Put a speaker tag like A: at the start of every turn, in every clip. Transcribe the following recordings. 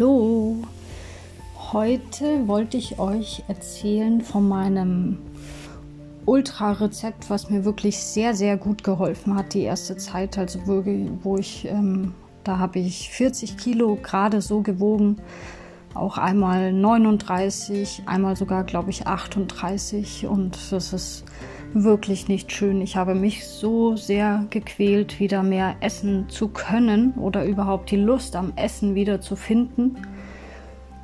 A: Hallo! Heute wollte ich euch erzählen von meinem Ultra-Rezept, was mir wirklich sehr, sehr gut geholfen hat die erste Zeit. Also wo ich, ähm, da habe ich 40 Kilo gerade so gewogen. Auch einmal 39, einmal sogar, glaube ich, 38. Und das ist wirklich nicht schön. Ich habe mich so sehr gequält, wieder mehr essen zu können oder überhaupt die Lust am Essen wieder zu finden.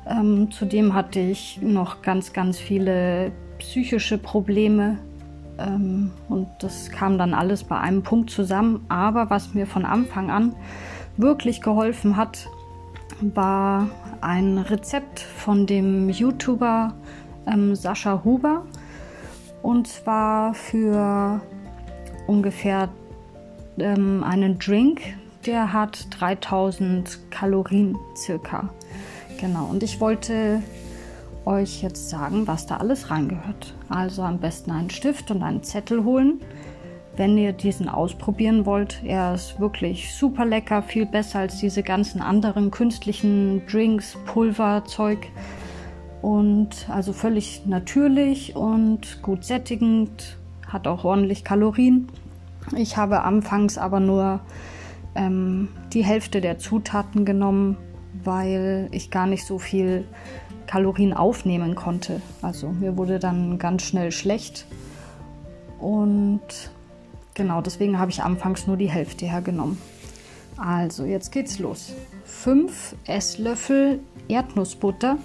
A: Ähm, zudem hatte ich noch ganz, ganz viele psychische Probleme ähm, und das kam dann alles bei einem Punkt zusammen. Aber was mir von Anfang an wirklich geholfen hat, war ein Rezept von dem YouTuber ähm, Sascha Huber. Und zwar für ungefähr ähm, einen Drink, der hat 3000 Kalorien circa. Genau, und ich wollte euch jetzt sagen, was da alles reingehört. Also am besten einen Stift und einen Zettel holen, wenn ihr diesen ausprobieren wollt. Er ist wirklich super lecker, viel besser als diese ganzen anderen künstlichen Drinks, Pulverzeug. Und also völlig natürlich und gut sättigend, hat auch ordentlich Kalorien. Ich habe anfangs aber nur ähm, die Hälfte der Zutaten genommen, weil ich gar nicht so viel Kalorien aufnehmen konnte. Also mir wurde dann ganz schnell schlecht. Und genau deswegen habe ich anfangs nur die Hälfte hergenommen. Also jetzt geht's los. 5 Esslöffel Erdnussbutter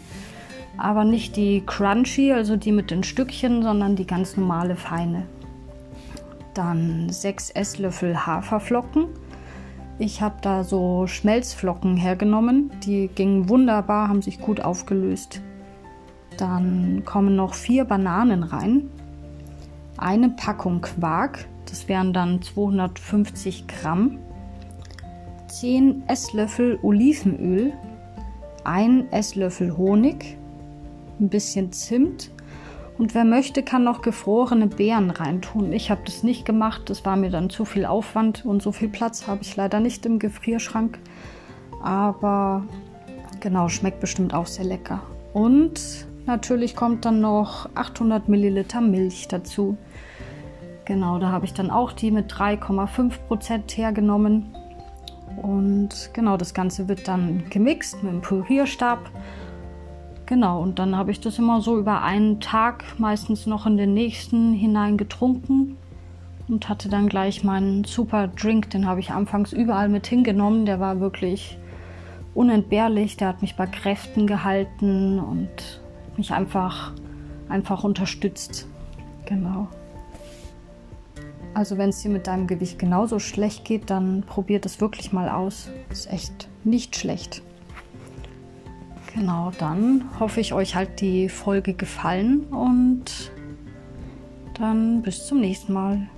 A: aber nicht die crunchy, also die mit den Stückchen, sondern die ganz normale feine. Dann 6 Esslöffel Haferflocken. Ich habe da so Schmelzflocken hergenommen, die gingen wunderbar, haben sich gut aufgelöst. Dann kommen noch 4 Bananen rein, eine Packung Quark, das wären dann 250 Gramm, 10 Esslöffel Olivenöl, 1 Esslöffel Honig, ein bisschen Zimt und wer möchte, kann noch gefrorene Beeren reintun. Ich habe das nicht gemacht, das war mir dann zu viel Aufwand und so viel Platz habe ich leider nicht im Gefrierschrank. Aber genau, schmeckt bestimmt auch sehr lecker. Und natürlich kommt dann noch 800 Milliliter Milch dazu. Genau, da habe ich dann auch die mit 3,5 Prozent hergenommen. Und genau, das Ganze wird dann gemixt mit dem Pürierstab. Genau, und dann habe ich das immer so über einen Tag, meistens noch in den nächsten hinein getrunken und hatte dann gleich meinen super Drink. Den habe ich anfangs überall mit hingenommen. Der war wirklich unentbehrlich. Der hat mich bei Kräften gehalten und mich einfach, einfach unterstützt. Genau. Also wenn es dir mit deinem Gewicht genauso schlecht geht, dann probiert es wirklich mal aus. Ist echt nicht schlecht. Genau, dann hoffe ich, euch hat die Folge gefallen und dann bis zum nächsten Mal.